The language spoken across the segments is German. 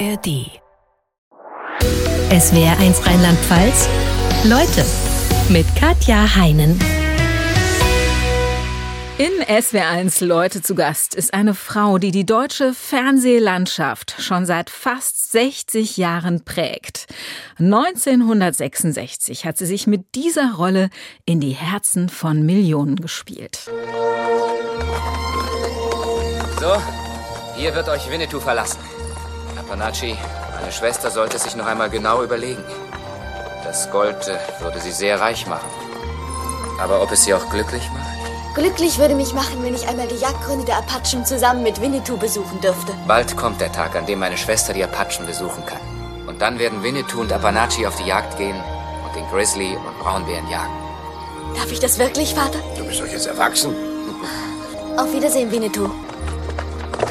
ARD. SWR 1 Rheinland-Pfalz. Leute mit Katja Heinen. In SWR1 Leute zu Gast ist eine Frau, die die deutsche Fernsehlandschaft schon seit fast 60 Jahren prägt. 1966 hat sie sich mit dieser Rolle in die Herzen von Millionen gespielt. So, hier wird euch Winnetou verlassen. Apanachi, meine Schwester sollte sich noch einmal genau überlegen. Das Gold äh, würde sie sehr reich machen. Aber ob es sie auch glücklich macht? Glücklich würde mich machen, wenn ich einmal die Jagdgründe der Apachen zusammen mit Winnetou besuchen dürfte. Bald kommt der Tag, an dem meine Schwester die Apachen besuchen kann. Und dann werden Winnetou und Apanachi auf die Jagd gehen und den Grizzly und Braunbären jagen. Darf ich das wirklich, Vater? Du bist doch jetzt erwachsen. Auf Wiedersehen, Winnetou.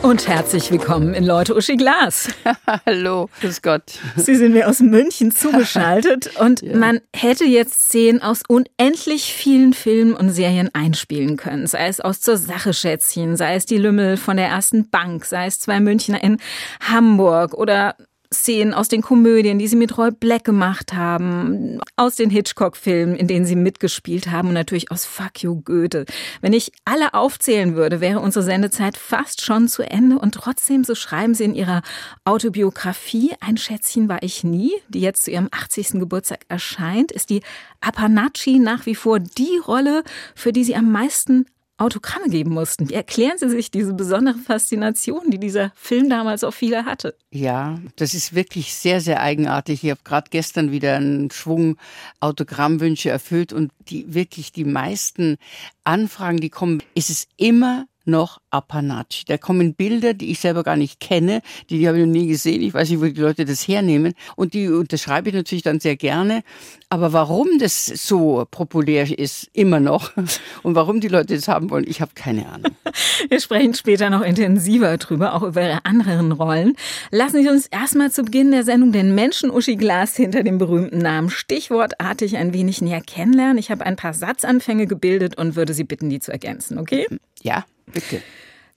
Und herzlich willkommen in Leute Uschi Glas. Hallo, grüß Gott. Sie sind mir aus München zugeschaltet und ja. man hätte jetzt Szenen aus unendlich vielen Filmen und Serien einspielen können. Sei es aus Zur Sache Schätzchen, sei es die Lümmel von der ersten Bank, sei es zwei Münchner in Hamburg oder Szenen aus den Komödien, die sie mit Roy Black gemacht haben, aus den Hitchcock-Filmen, in denen sie mitgespielt haben und natürlich aus Fuck You Goethe. Wenn ich alle aufzählen würde, wäre unsere Sendezeit fast schon zu Ende und trotzdem, so schreiben sie in ihrer Autobiografie, ein Schätzchen war ich nie, die jetzt zu ihrem 80. Geburtstag erscheint, ist die Apanachi nach wie vor die Rolle, für die sie am meisten Autogramme geben mussten. Wie erklären Sie sich diese besondere Faszination, die dieser Film damals auf viele hatte? Ja, das ist wirklich sehr, sehr eigenartig. Ich habe gerade gestern wieder einen Schwung Autogrammwünsche erfüllt und die wirklich die meisten Anfragen, die kommen, ist es immer noch Apanachi. Da kommen Bilder, die ich selber gar nicht kenne, die, die habe ich noch nie gesehen. Ich weiß nicht, wo die Leute das hernehmen. Und die unterschreibe ich natürlich dann sehr gerne. Aber warum das so populär ist, immer noch, und warum die Leute das haben wollen, ich habe keine Ahnung. Wir sprechen später noch intensiver drüber, auch über Ihre anderen Rollen. Lassen Sie uns erstmal zu Beginn der Sendung den Menschen Uschi Glas hinter dem berühmten Namen stichwortartig ein wenig näher kennenlernen. Ich habe ein paar Satzanfänge gebildet und würde Sie bitten, die zu ergänzen, okay? Ja. Bitte.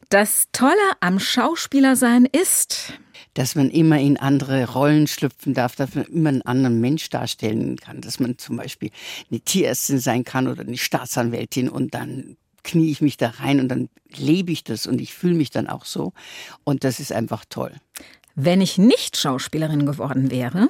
Das Tolle am Schauspielersein ist, dass man immer in andere Rollen schlüpfen darf, dass man immer einen anderen Mensch darstellen kann, dass man zum Beispiel eine Tierärztin sein kann oder eine Staatsanwältin und dann knie ich mich da rein und dann lebe ich das und ich fühle mich dann auch so und das ist einfach toll. Wenn ich nicht Schauspielerin geworden wäre,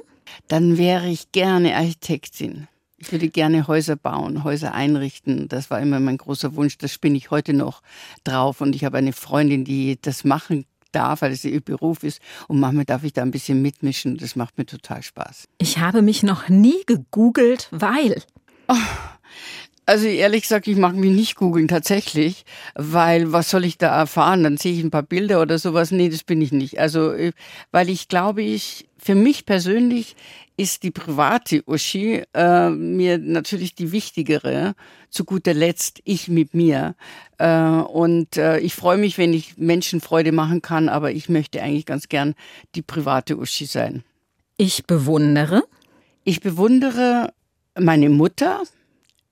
dann wäre ich gerne Architektin. Ich würde gerne Häuser bauen, Häuser einrichten. Das war immer mein großer Wunsch. Das spinne ich heute noch drauf. Und ich habe eine Freundin, die das machen darf, weil es ihr Beruf ist. Und manchmal darf ich da ein bisschen mitmischen. Das macht mir total Spaß. Ich habe mich noch nie gegoogelt, weil. Oh, also ehrlich gesagt, ich mag mich nicht googeln tatsächlich, weil was soll ich da erfahren? Dann sehe ich ein paar Bilder oder sowas. Nee, das bin ich nicht. Also, äh, weil ich glaube, ich, für mich persönlich ist die private Uschi äh, mir natürlich die wichtigere. Zu guter Letzt ich mit mir. Äh, und äh, ich freue mich, wenn ich Menschen Freude machen kann, aber ich möchte eigentlich ganz gern die private Uschi sein. Ich bewundere. Ich bewundere meine Mutter,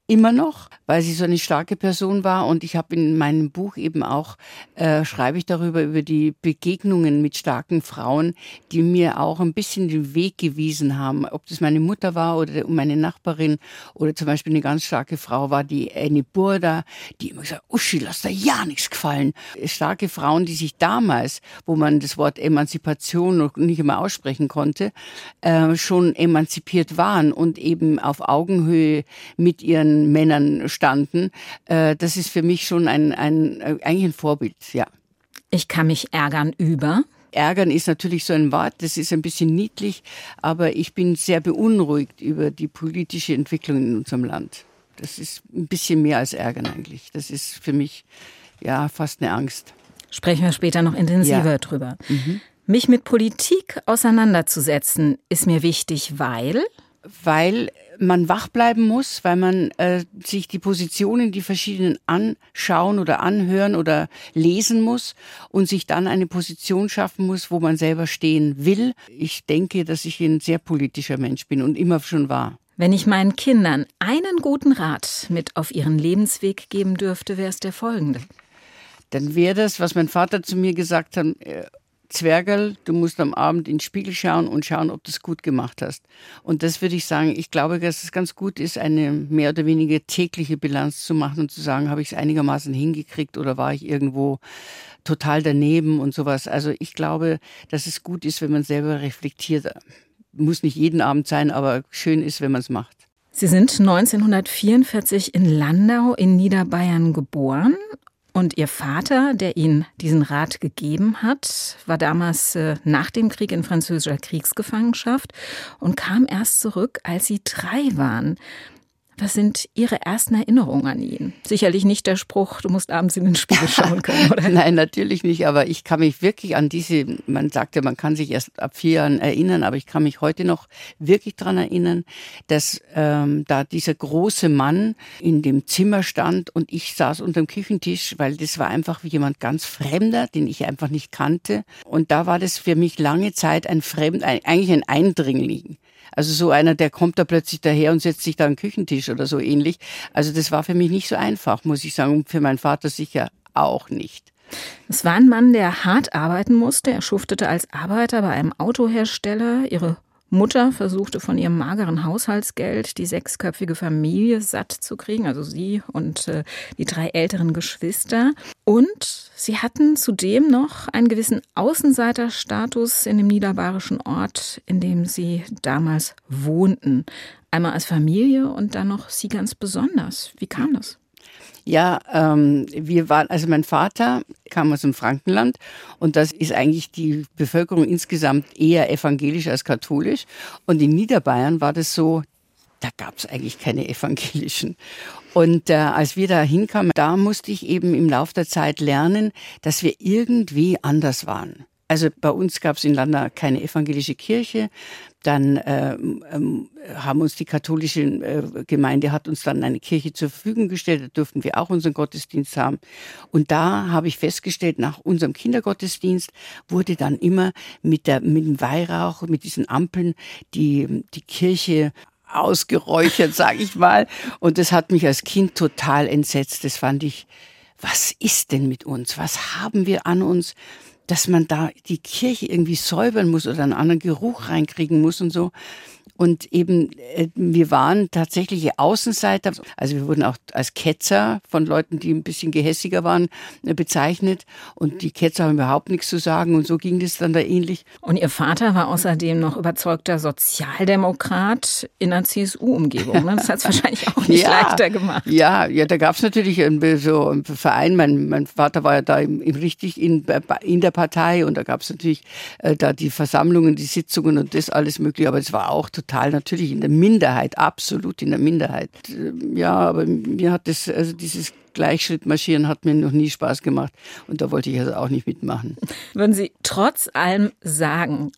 immer noch, weil sie so eine starke Person war. Und ich habe in meinem Buch eben auch, äh, schreibe ich darüber, über die Begegnungen mit starken Frauen, die mir auch ein bisschen den Weg gewiesen haben. Ob das meine Mutter war oder meine Nachbarin oder zum Beispiel eine ganz starke Frau war, die Annie Burda, die immer gesagt, Uschi, lass da ja nichts gefallen. Starke Frauen, die sich damals, wo man das Wort Emanzipation noch nicht immer aussprechen konnte, äh, schon emanzipiert waren und eben auf Augenhöhe mit ihren Männern standen. Äh, das ist für mich schon ein, ein, äh, eigentlich ein Vorbild, ja. Ich kann mich ärgern über. Ärgern ist natürlich so ein Wort, das ist ein bisschen niedlich, aber ich bin sehr beunruhigt über die politische Entwicklung in unserem Land. Das ist ein bisschen mehr als Ärgern eigentlich. Das ist für mich ja fast eine Angst. Sprechen wir später noch intensiver ja. drüber. Mhm. Mich mit Politik auseinanderzusetzen ist mir wichtig, weil weil man wach bleiben muss, weil man äh, sich die Positionen, die verschiedenen anschauen oder anhören oder lesen muss und sich dann eine Position schaffen muss, wo man selber stehen will. Ich denke, dass ich ein sehr politischer Mensch bin und immer schon war. Wenn ich meinen Kindern einen guten Rat mit auf ihren Lebensweg geben dürfte, wäre es der folgende. Dann wäre das, was mein Vater zu mir gesagt hat, äh, Zwergerl, du musst am Abend in den Spiegel schauen und schauen, ob du es gut gemacht hast. Und das würde ich sagen, ich glaube, dass es ganz gut ist, eine mehr oder weniger tägliche Bilanz zu machen und zu sagen, habe ich es einigermaßen hingekriegt oder war ich irgendwo total daneben und sowas. Also ich glaube, dass es gut ist, wenn man selber reflektiert. Muss nicht jeden Abend sein, aber schön ist, wenn man es macht. Sie sind 1944 in Landau in Niederbayern geboren und Ihr Vater, der Ihnen diesen Rat gegeben hat, war damals äh, nach dem Krieg in französischer Kriegsgefangenschaft und kam erst zurück, als Sie drei waren. Was sind Ihre ersten Erinnerungen an ihn? Sicherlich nicht der Spruch, du musst abends in den Spiegel schauen können, oder? Nein, natürlich nicht, aber ich kann mich wirklich an diese, man sagte, man kann sich erst ab vier Jahren erinnern, aber ich kann mich heute noch wirklich daran erinnern, dass ähm, da dieser große Mann in dem Zimmer stand und ich saß unter dem Küchentisch, weil das war einfach wie jemand ganz Fremder, den ich einfach nicht kannte. Und da war das für mich lange Zeit ein Fremd, ein, eigentlich ein Eindringling. Also so einer, der kommt da plötzlich daher und setzt sich da an den Küchentisch oder so ähnlich. Also das war für mich nicht so einfach, muss ich sagen. Und für meinen Vater sicher auch nicht. Es war ein Mann, der hart arbeiten musste. Er schuftete als Arbeiter bei einem Autohersteller. Ihre Mutter versuchte von ihrem mageren Haushaltsgeld die sechsköpfige Familie satt zu kriegen, also sie und äh, die drei älteren Geschwister. Und sie hatten zudem noch einen gewissen Außenseiterstatus in dem niederbayerischen Ort, in dem sie damals wohnten. Einmal als Familie und dann noch sie ganz besonders. Wie kam das? Ja, ähm, wir waren, also mein Vater kam aus dem Frankenland und das ist eigentlich die Bevölkerung insgesamt eher evangelisch als katholisch. Und in Niederbayern war das so, da gab es eigentlich keine evangelischen. Und äh, als wir da hinkamen, da musste ich eben im Laufe der Zeit lernen, dass wir irgendwie anders waren. Also bei uns gab es in Landau keine evangelische Kirche. Dann äh, ähm, haben uns die katholische äh, Gemeinde hat uns dann eine Kirche zur Verfügung gestellt. Da durften wir auch unseren Gottesdienst haben. Und da habe ich festgestellt, nach unserem Kindergottesdienst wurde dann immer mit der mit dem Weihrauch, mit diesen Ampeln die die Kirche ausgeräuchert, sage ich mal. Und das hat mich als Kind total entsetzt. Das fand ich, was ist denn mit uns? Was haben wir an uns? Dass man da die Kirche irgendwie säubern muss oder einen anderen Geruch reinkriegen muss und so. Und eben, äh, wir waren tatsächliche Außenseiter. Also wir wurden auch als Ketzer von Leuten, die ein bisschen gehässiger waren, äh, bezeichnet. Und die Ketzer haben überhaupt nichts zu sagen. Und so ging das dann da ähnlich. Und Ihr Vater war außerdem noch überzeugter Sozialdemokrat in einer CSU-Umgebung. Ne? Das hat es wahrscheinlich auch nicht ja, leichter gemacht. Ja, ja, da gab es natürlich so einen Verein. Mein, mein Vater war ja da im, im richtig in, in der Partei. Und da gab es natürlich äh, da die Versammlungen, die Sitzungen und das alles mögliche. Aber es war auch total natürlich in der Minderheit, absolut in der Minderheit. Ja, aber mir hat das, also dieses Gleichschrittmarschieren hat mir noch nie Spaß gemacht und da wollte ich also auch nicht mitmachen. Würden Sie trotz allem sagen,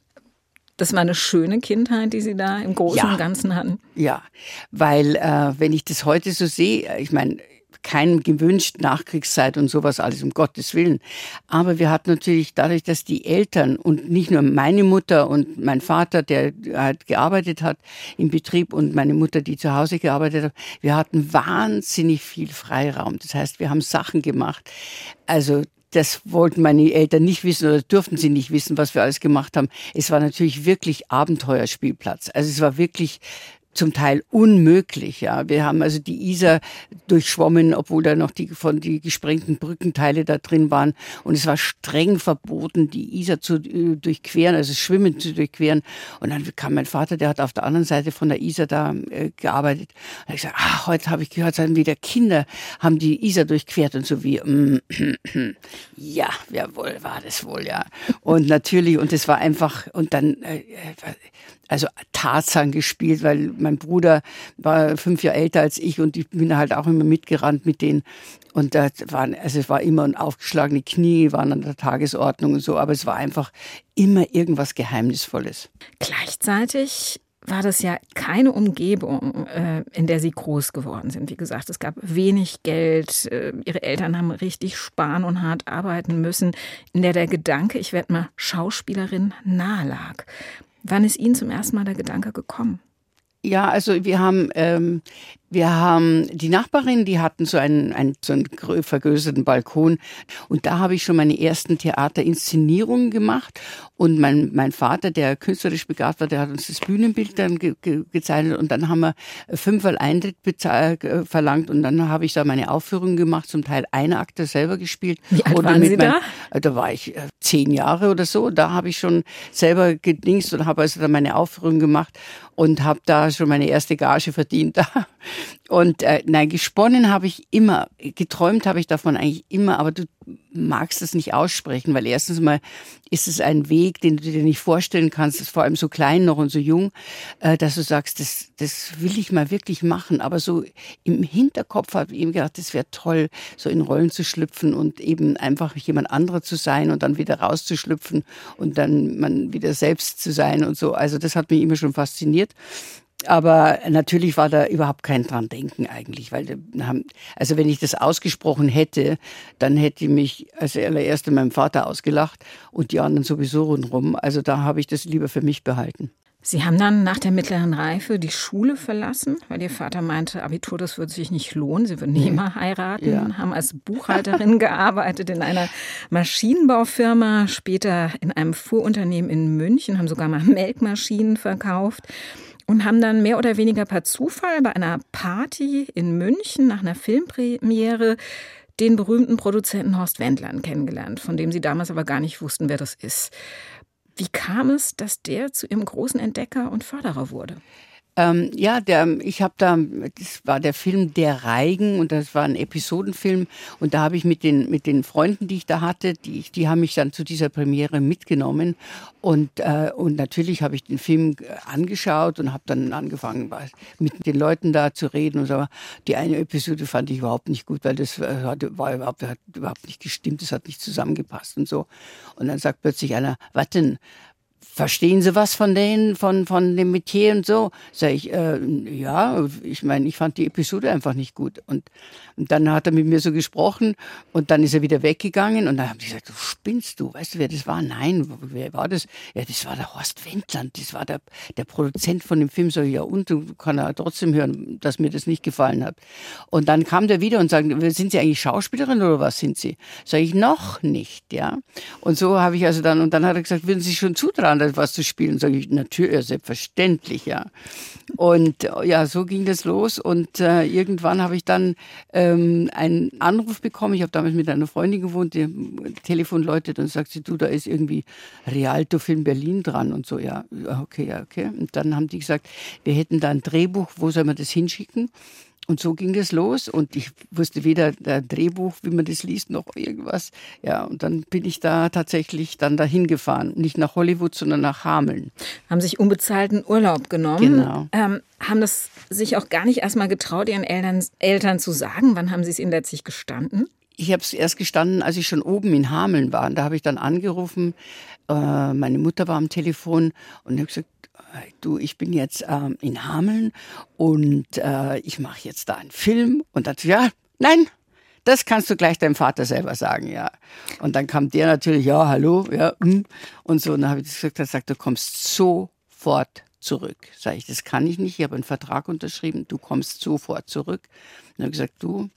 das war eine schöne Kindheit, die Sie da im Großen ja. und Ganzen hatten? Ja, weil äh, wenn ich das heute so sehe, ich meine, keinem gewünscht, Nachkriegszeit und sowas alles, um Gottes Willen. Aber wir hatten natürlich dadurch, dass die Eltern und nicht nur meine Mutter und mein Vater, der halt gearbeitet hat im Betrieb und meine Mutter, die zu Hause gearbeitet hat, wir hatten wahnsinnig viel Freiraum. Das heißt, wir haben Sachen gemacht. Also das wollten meine Eltern nicht wissen oder durften sie nicht wissen, was wir alles gemacht haben. Es war natürlich wirklich Abenteuerspielplatz. Also es war wirklich zum Teil unmöglich. Ja, wir haben also die Isar durchschwommen, obwohl da noch die von die gesprengten Brückenteile da drin waren. Und es war streng verboten, die Isar zu äh, durchqueren, also schwimmen zu durchqueren. Und dann kam mein Vater, der hat auf der anderen Seite von der Isar da äh, gearbeitet. Und ich gesagt, ach, heute habe ich gehört, sind wieder Kinder haben die Isar durchquert und so wie, mm, ja, jawohl, war das wohl, ja. Und natürlich, und es war einfach, und dann, äh, also Tarzan gespielt, weil mein Bruder war fünf Jahre älter als ich und ich bin halt auch immer mitgerannt mit denen. Und da waren, also es war immer ein aufgeschlagene Knie, waren an der Tagesordnung und so, aber es war einfach immer irgendwas Geheimnisvolles. Gleichzeitig war das ja keine Umgebung, äh, in der sie groß geworden sind. Wie gesagt, es gab wenig Geld, äh, ihre Eltern haben richtig sparen und hart arbeiten müssen, in der der Gedanke, ich werde mal Schauspielerin, nahe lag. Wann ist Ihnen zum ersten Mal der Gedanke gekommen? Ja, also wir haben ähm, wir haben die Nachbarin, die hatten so einen, einen, so einen vergrößerten Balkon und da habe ich schon meine ersten Theaterinszenierungen gemacht und mein, mein Vater, der künstlerisch begabt war, der hat uns das Bühnenbild dann ge, ge, gezeichnet und dann haben wir fünfmal Eintritt äh, verlangt und dann habe ich da meine Aufführungen gemacht, zum Teil eine Akte selber gespielt. Wie alt waren Sie mein, da? Da war ich äh, zehn Jahre oder so, da habe ich schon selber gedingst und habe also dann meine Aufführungen gemacht und habe da schon meine erste Gage verdient. Und äh, nein, gesponnen habe ich immer, geträumt habe ich davon eigentlich immer, aber du magst es nicht aussprechen, weil erstens mal ist es ein Weg, den du dir nicht vorstellen kannst, ist vor allem so klein noch und so jung, äh, dass du sagst, das, das will ich mal wirklich machen. Aber so im Hinterkopf habe ich eben gedacht, das wäre toll, so in Rollen zu schlüpfen und eben einfach jemand anderer zu sein und dann wieder rauszuschlüpfen und dann man wieder selbst zu sein und so. Also das hat mich immer schon fasziniert. Aber natürlich war da überhaupt kein dran denken eigentlich, weil also wenn ich das ausgesprochen hätte, dann hätte mich als allererste meinem Vater ausgelacht und die anderen sowieso rundherum. Also da habe ich das lieber für mich behalten. Sie haben dann nach der mittleren Reife die Schule verlassen, weil Ihr Vater meinte, Abitur, das würde sich nicht lohnen. Sie würden nie mehr heiraten, ja. haben als Buchhalterin gearbeitet in einer Maschinenbaufirma, später in einem Fuhrunternehmen in München, haben sogar mal Melkmaschinen verkauft und haben dann mehr oder weniger per Zufall bei einer Party in München nach einer Filmpremiere den berühmten Produzenten Horst Wendland kennengelernt, von dem sie damals aber gar nicht wussten, wer das ist. Wie kam es, dass der zu ihrem großen Entdecker und Förderer wurde? Ähm, ja, der, ich habe da, das war der Film Der Reigen und das war ein Episodenfilm und da habe ich mit den mit den Freunden, die ich da hatte, die die haben mich dann zu dieser Premiere mitgenommen und äh, und natürlich habe ich den Film angeschaut und habe dann angefangen mit den Leuten da zu reden und so. Die eine Episode fand ich überhaupt nicht gut, weil das war, war überhaupt hat überhaupt nicht gestimmt, das hat nicht zusammengepasst und so. Und dann sagt plötzlich einer, was denn? Verstehen Sie was von denen, von, von dem Metier und so? Sag ich, äh, ja, ich meine, ich fand die Episode einfach nicht gut. Und, und dann hat er mit mir so gesprochen und dann ist er wieder weggegangen und dann haben die gesagt, du spinnst du, weißt du, wer das war? Nein, wer war das? Ja, das war der Horst Wendland, das war der, der Produzent von dem Film. Sag ich, ja, und du kann er trotzdem hören, dass mir das nicht gefallen hat. Und dann kam der wieder und sagte, sind Sie eigentlich Schauspielerin oder was sind Sie? Sag ich, noch nicht, ja. Und so habe ich also dann, und dann hat er gesagt, würden Sie sich schon zutrauen, was zu spielen? Sage ich, natürlich, ja, selbstverständlich, ja. Und ja, so ging das los. Und äh, irgendwann habe ich dann ähm, einen Anruf bekommen. Ich habe damals mit einer Freundin gewohnt, die Telefon läutet und sagt sie, du, da ist irgendwie Rialto Film Berlin dran und so. Ja, okay, ja, okay. Und dann haben die gesagt, wir hätten da ein Drehbuch, wo soll man das hinschicken? Und so ging es los und ich wusste weder der Drehbuch, wie man das liest, noch irgendwas. Ja, und dann bin ich da tatsächlich dann dahin gefahren. Nicht nach Hollywood, sondern nach Hameln. Haben sich unbezahlten Urlaub genommen. Genau. Ähm, haben das sich auch gar nicht erstmal getraut, ihren Eltern, Eltern zu sagen? Wann haben sie es ihnen letztlich gestanden? Ich habe es erst gestanden, als ich schon oben in Hameln war. Und da habe ich dann angerufen. Äh, meine Mutter war am Telefon und habe gesagt, du, ich bin jetzt ähm, in Hameln und äh, ich mache jetzt da einen Film. Und dazu, ja, nein, das kannst du gleich deinem Vater selber sagen, ja. Und dann kam der natürlich, ja, hallo, ja, mm. und so. Und dann habe ich gesagt, er sagt, du kommst sofort zurück. Sag ich, das kann ich nicht, ich habe einen Vertrag unterschrieben, du kommst sofort zurück. Und habe gesagt, du,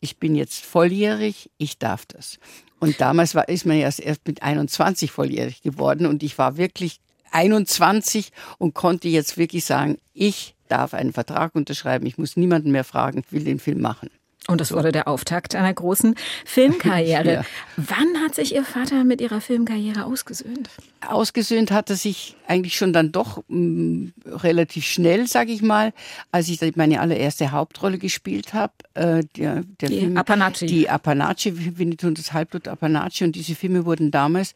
ich bin jetzt volljährig, ich darf das. Und damals war, ist man erst, erst mit 21 volljährig geworden und ich war wirklich 21 und konnte jetzt wirklich sagen, ich darf einen Vertrag unterschreiben, ich muss niemanden mehr fragen, ich will den Film machen. Und das wurde der Auftakt einer großen Filmkarriere. ja. Wann hat sich Ihr Vater mit Ihrer Filmkarriere ausgesöhnt? Ausgesöhnt hat er sich eigentlich schon dann doch mh, mm, relativ schnell, sage ich mal, als ich meine allererste Hauptrolle gespielt habe. Äh, der, der die Film, Apanaci. Die Apanaci, Winnetou und das Halbblut Apanaci. Und diese Filme wurden damals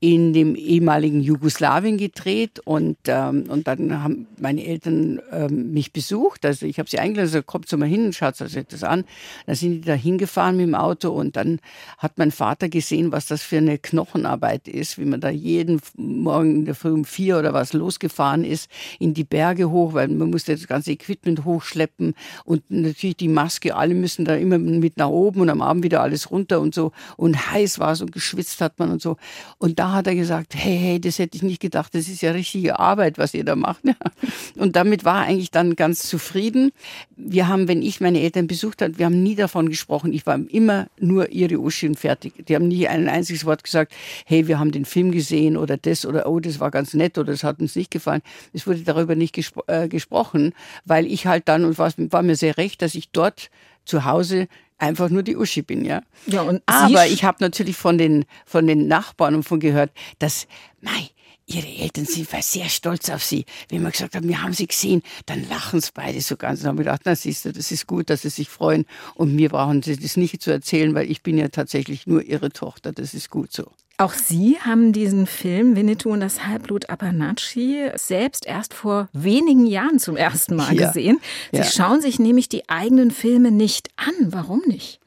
in dem ehemaligen Jugoslawien gedreht und ähm, und dann haben meine Eltern ähm, mich besucht. Also ich habe sie eingeladen, also kommt so mal hin und schaut euch das an. Da sind die da hingefahren mit dem Auto und dann hat mein Vater gesehen, was das für eine Knochenarbeit ist, wie man da jeden Morgen in der Früh um vier oder was losgefahren ist, in die Berge hoch, weil man musste das ganze Equipment hochschleppen und natürlich die Maske, alle müssen da immer mit nach oben und am Abend wieder alles runter und so und heiß war es und geschwitzt hat man und so. Und da hat er gesagt, hey, hey, das hätte ich nicht gedacht, das ist ja richtige Arbeit, was ihr da macht. Und damit war er eigentlich dann ganz zufrieden. Wir haben, wenn ich meine Eltern besucht habe, wir haben nie davon gesprochen. Ich war immer nur ihre Uschi und fertig. Die haben nie ein einziges Wort gesagt, hey, wir haben den Film gesehen oder das oder oh, das war ganz nett oder das hat uns nicht gefallen. Es wurde darüber nicht gespro äh, gesprochen, weil ich halt dann, und war, war mir sehr recht, dass ich dort zu Hause einfach nur die Uschi bin, ja. ja und Aber ich habe natürlich von den, von den Nachbarn und von gehört, dass, mei, ihre Eltern sind sehr stolz auf sie. Wenn man gesagt hat, wir haben sie gesehen, dann lachen sie beide so ganz. Dann haben wir gedacht, na siehst du, das ist gut, dass sie sich freuen. Und mir brauchen sie das nicht zu erzählen, weil ich bin ja tatsächlich nur ihre Tochter. Das ist gut so. Auch Sie haben diesen Film Winnetou und das Halbblut Apanachi selbst erst vor wenigen Jahren zum ersten Mal ja. gesehen. Sie ja. schauen sich nämlich die eigenen Filme nicht an. Warum nicht?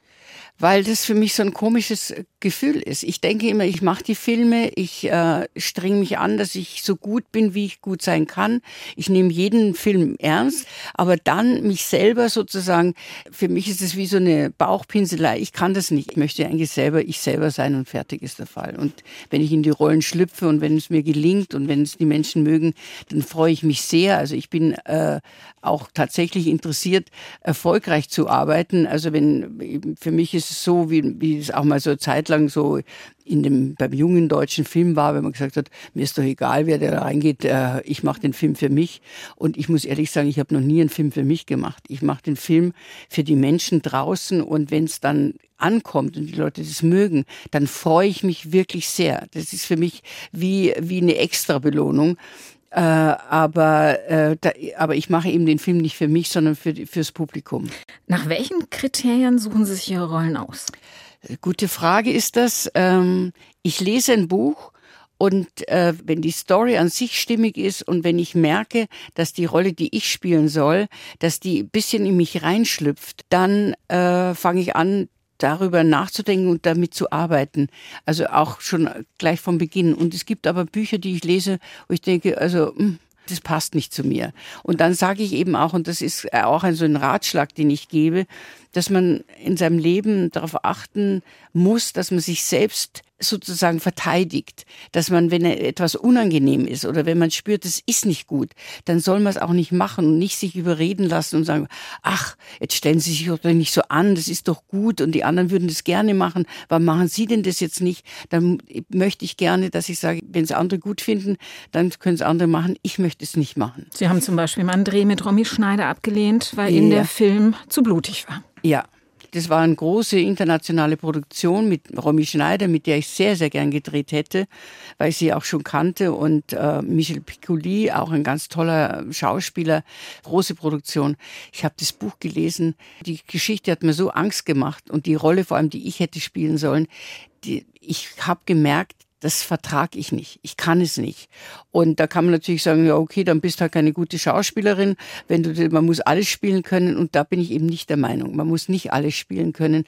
Weil das für mich so ein komisches Gefühl ist. Ich denke immer, ich mache die Filme, ich äh, streng mich an, dass ich so gut bin, wie ich gut sein kann. Ich nehme jeden Film ernst, aber dann mich selber sozusagen, für mich ist es wie so eine Bauchpinselei. Ich kann das nicht. Ich möchte eigentlich selber ich selber sein und fertig ist der Fall. Und wenn ich in die Rollen schlüpfe und wenn es mir gelingt und wenn es die Menschen mögen, dann freue ich mich sehr. Also ich bin äh, auch tatsächlich interessiert, erfolgreich zu arbeiten. Also wenn für mich ist es so, wie, wie es auch mal so zeitlang so in dem, beim jungen deutschen Film war, wenn man gesagt hat, mir ist doch egal, wer da reingeht, äh, ich mache den Film für mich. Und ich muss ehrlich sagen, ich habe noch nie einen Film für mich gemacht. Ich mache den Film für die Menschen draußen und wenn es dann ankommt und die Leute das mögen, dann freue ich mich wirklich sehr. Das ist für mich wie, wie eine Extra-Belohnung. Äh, aber, äh, da, aber ich mache eben den Film nicht für mich, sondern für, fürs Publikum. Nach welchen Kriterien suchen Sie sich Ihre Rollen aus? Gute Frage ist das. Ähm, ich lese ein Buch und äh, wenn die Story an sich stimmig ist und wenn ich merke, dass die Rolle, die ich spielen soll, dass die ein bisschen in mich reinschlüpft, dann äh, fange ich an, darüber nachzudenken und damit zu arbeiten. Also auch schon gleich vom Beginn. Und es gibt aber Bücher, die ich lese, wo ich denke, also hm, das passt nicht zu mir. Und dann sage ich eben auch, und das ist auch ein so ein Ratschlag, den ich gebe, dass man in seinem Leben darauf achten muss, dass man sich selbst sozusagen verteidigt, dass man, wenn etwas unangenehm ist oder wenn man spürt, es ist nicht gut, dann soll man es auch nicht machen und nicht sich überreden lassen und sagen, ach, jetzt stellen Sie sich doch nicht so an, das ist doch gut und die anderen würden das gerne machen, warum machen Sie denn das jetzt nicht? Dann möchte ich gerne, dass ich sage, wenn es andere gut finden, dann können es andere machen, ich möchte es nicht machen. Sie haben zum Beispiel mal einen Dreh mit Romy Schneider abgelehnt, weil ja. Ihnen der Film zu blutig war. Ja, das war eine große internationale Produktion mit Romy Schneider, mit der ich sehr, sehr gern gedreht hätte, weil ich sie auch schon kannte. Und äh, Michel Piccoli, auch ein ganz toller Schauspieler, große Produktion. Ich habe das Buch gelesen. Die Geschichte hat mir so Angst gemacht und die Rolle vor allem, die ich hätte spielen sollen, die, ich habe gemerkt, das vertrage ich nicht. Ich kann es nicht. Und da kann man natürlich sagen, ja, okay, dann bist du halt keine gute Schauspielerin. Wenn du, man muss alles spielen können. Und da bin ich eben nicht der Meinung. Man muss nicht alles spielen können,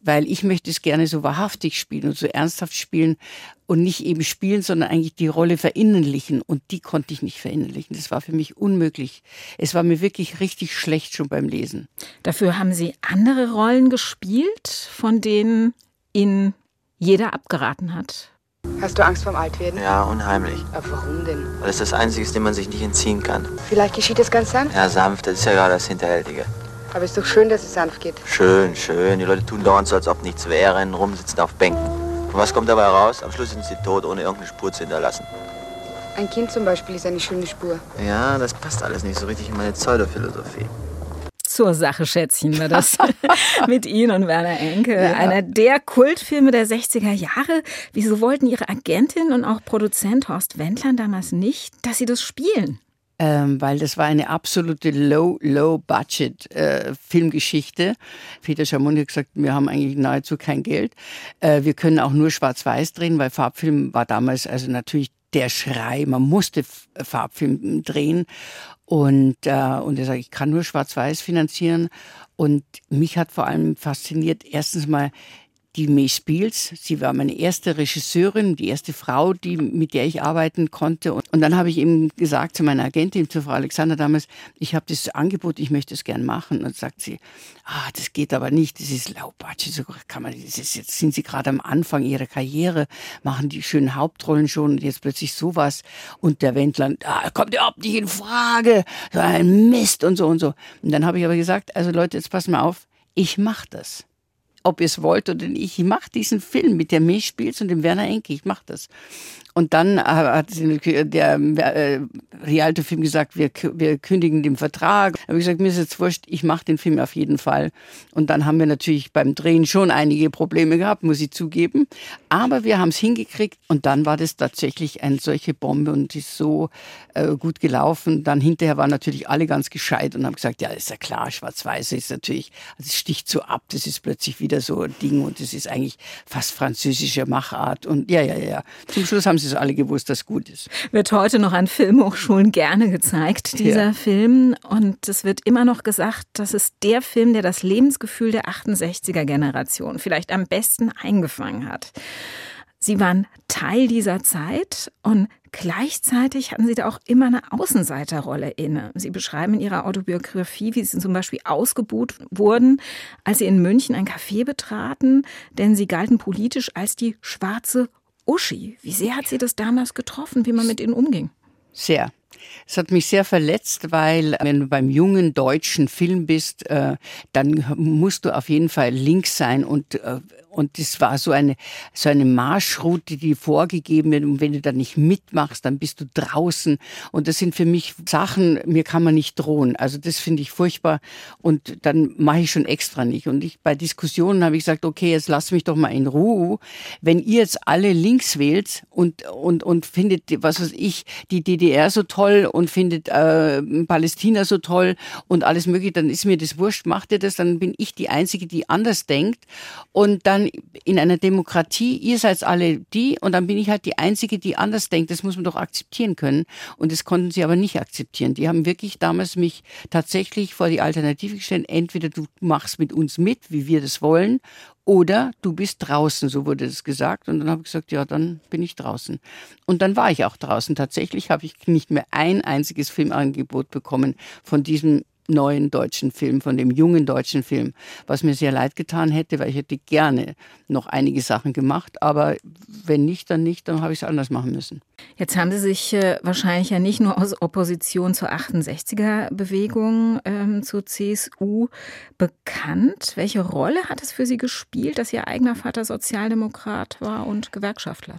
weil ich möchte es gerne so wahrhaftig spielen und so ernsthaft spielen und nicht eben spielen, sondern eigentlich die Rolle verinnerlichen. Und die konnte ich nicht verinnerlichen. Das war für mich unmöglich. Es war mir wirklich richtig schlecht schon beim Lesen. Dafür haben Sie andere Rollen gespielt, von denen Ihnen jeder abgeraten hat. Hast du Angst vorm Altwerden? Ja, unheimlich. Aber warum denn? Weil es das Einzige ist, dem man sich nicht entziehen kann. Vielleicht geschieht es ganz sanft? Ja, sanft, das ist ja gerade das Hinterhältige. Aber es ist doch schön, dass es sanft geht. Schön, schön. Die Leute tun dauernd so, als ob nichts wäre, rennen rum, sitzen auf Bänken. Und was kommt dabei raus? Am Schluss sind sie tot, ohne irgendeine Spur zu hinterlassen. Ein Kind zum Beispiel ist eine schöne Spur. Ja, das passt alles nicht so richtig in meine Pseudophilosophie zur Sache, Schätzchen, war das mit Ihnen und Werner Enke. Ja. Einer der Kultfilme der 60er Jahre. Wieso wollten Ihre Agentin und auch Produzent Horst Wendland damals nicht, dass Sie das spielen? Ähm, weil das war eine absolute low, low budget äh, Filmgeschichte. Peter Schamoni hat gesagt, wir haben eigentlich nahezu kein Geld. Äh, wir können auch nur schwarz-weiß drehen, weil Farbfilm war damals also natürlich der Schrei, man musste Farbfilm drehen. Und, äh, und er sagt, ich kann nur Schwarz-Weiß finanzieren. Und mich hat vor allem fasziniert, erstens mal die May Spiels. Sie war meine erste Regisseurin, die erste Frau, die, mit der ich arbeiten konnte. Und, und dann habe ich eben gesagt zu meiner Agentin, zu Frau Alexander damals, ich habe das Angebot, ich möchte es gern machen. Und sagt sie, ah, das geht aber nicht, das ist Laubbatsch, so kann man, das ist, jetzt sind Sie gerade am Anfang Ihrer Karriere, machen die schönen Hauptrollen schon und jetzt plötzlich sowas. Und der Wendler, ah, kommt überhaupt nicht in Frage, so ein Mist und so und so. Und dann habe ich aber gesagt, also Leute, jetzt passen wir auf, ich mache das ob ihr es wollt oder nicht. Ich mache diesen Film mit der Milchspiels und dem Werner Enke. Ich mache das. Und dann hat der äh, Rialto-Film gesagt, wir, wir kündigen den Vertrag. Da habe ich gesagt, mir ist jetzt wurscht, ich mache den Film auf jeden Fall. Und dann haben wir natürlich beim Drehen schon einige Probleme gehabt, muss ich zugeben. Aber wir haben es hingekriegt und dann war das tatsächlich eine solche Bombe und ist so äh, gut gelaufen. Dann hinterher waren natürlich alle ganz gescheit und haben gesagt, ja, ist ja klar, schwarz-weiß ist natürlich, also es sticht so ab, das ist plötzlich wieder so ein Ding und das ist eigentlich fast französische Machart. Und ja, ja, ja. Zum Schluss haben sie es alle gewusst, dass gut ist. Wird heute noch an Filmhochschulen gerne gezeigt, dieser ja. Film. Und es wird immer noch gesagt, das ist der Film, der das Lebensgefühl der 68er Generation vielleicht am besten eingefangen hat. Sie waren Teil dieser Zeit und gleichzeitig hatten Sie da auch immer eine Außenseiterrolle inne. Sie beschreiben in Ihrer Autobiografie, wie Sie zum Beispiel ausgebuht wurden, als Sie in München ein Café betraten, denn Sie galten politisch als die schwarze Uschi. Wie sehr hat sie das damals getroffen, wie man mit ihnen umging? Sehr. Es hat mich sehr verletzt, weil wenn du beim jungen deutschen Film bist, äh, dann musst du auf jeden Fall links sein und äh, und das war so eine, so eine Marschroute, die vorgegeben wird. Und wenn du da nicht mitmachst, dann bist du draußen. Und das sind für mich Sachen, mir kann man nicht drohen. Also das finde ich furchtbar. Und dann mache ich schon extra nicht. Und ich, bei Diskussionen habe ich gesagt, okay, jetzt lass mich doch mal in Ruhe. Wenn ihr jetzt alle links wählt und, und, und findet, was weiß ich, die DDR so toll und findet äh, Palästina so toll und alles mögliche, dann ist mir das wurscht, macht ihr das, dann bin ich die Einzige, die anders denkt. Und dann in einer Demokratie, ihr seid alle die und dann bin ich halt die Einzige, die anders denkt. Das muss man doch akzeptieren können. Und das konnten sie aber nicht akzeptieren. Die haben wirklich damals mich tatsächlich vor die Alternative gestellt. Entweder du machst mit uns mit, wie wir das wollen, oder du bist draußen, so wurde es gesagt. Und dann habe ich gesagt, ja, dann bin ich draußen. Und dann war ich auch draußen. Tatsächlich habe ich nicht mehr ein einziges Filmangebot bekommen von diesem neuen deutschen Film, von dem jungen deutschen Film, was mir sehr leid getan hätte, weil ich hätte gerne noch einige Sachen gemacht, aber wenn nicht, dann nicht, dann habe ich es anders machen müssen. Jetzt haben Sie sich äh, wahrscheinlich ja nicht nur aus Opposition zur 68er-Bewegung ähm, zur CSU bekannt. Welche Rolle hat es für Sie gespielt, dass Ihr eigener Vater Sozialdemokrat war und Gewerkschaftler?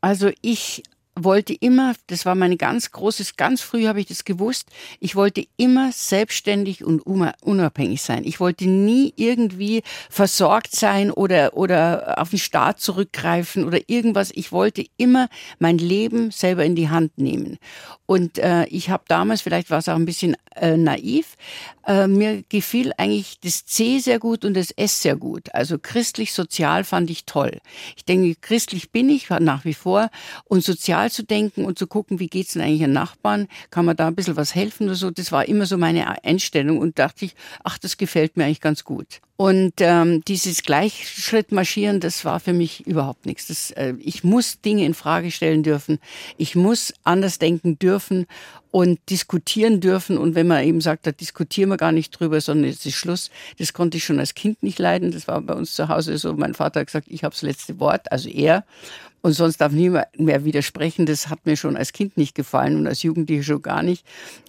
Also ich wollte immer, das war meine ganz großes, ganz früh habe ich das gewusst, ich wollte immer selbstständig und unabhängig sein. Ich wollte nie irgendwie versorgt sein oder, oder auf den Staat zurückgreifen oder irgendwas. Ich wollte immer mein Leben selber in die Hand nehmen. Und äh, ich habe damals, vielleicht war es auch ein bisschen äh, naiv, äh, mir gefiel eigentlich das C sehr gut und das S sehr gut. Also christlich-sozial fand ich toll. Ich denke, christlich bin ich nach wie vor und sozial zu denken und zu gucken, wie geht's denn eigentlich an Nachbarn, kann man da ein bisschen was helfen oder so, das war immer so meine Einstellung und dachte ich, ach, das gefällt mir eigentlich ganz gut. Und ähm, dieses Gleichschrittmarschieren, das war für mich überhaupt nichts. Das, äh, ich muss Dinge in Frage stellen dürfen. Ich muss anders denken dürfen und diskutieren dürfen. Und wenn man eben sagt, da diskutieren wir gar nicht drüber, sondern jetzt ist Schluss, das konnte ich schon als Kind nicht leiden. Das war bei uns zu Hause so. Mein Vater hat gesagt, ich habe das letzte Wort, also er. Und sonst darf niemand mehr widersprechen. Das hat mir schon als Kind nicht gefallen und als Jugendliche schon gar nicht.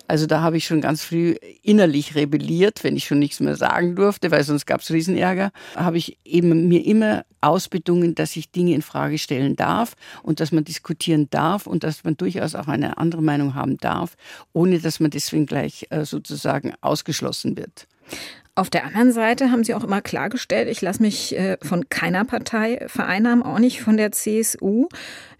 Also da habe ich schon ganz früh innerlich rebelliert, wenn ich schon nichts mehr sagen durfte, weil sonst gab es Riesenärger. Habe ich eben mir immer ausbedungen, dass ich Dinge in Frage stellen darf und dass man diskutieren darf und dass man durchaus auch eine andere Meinung haben darf, ohne dass man deswegen gleich äh, sozusagen ausgeschlossen wird. Auf der anderen Seite haben Sie auch immer klargestellt, ich lasse mich äh, von keiner Partei vereinnahmen, auch nicht von der CSU.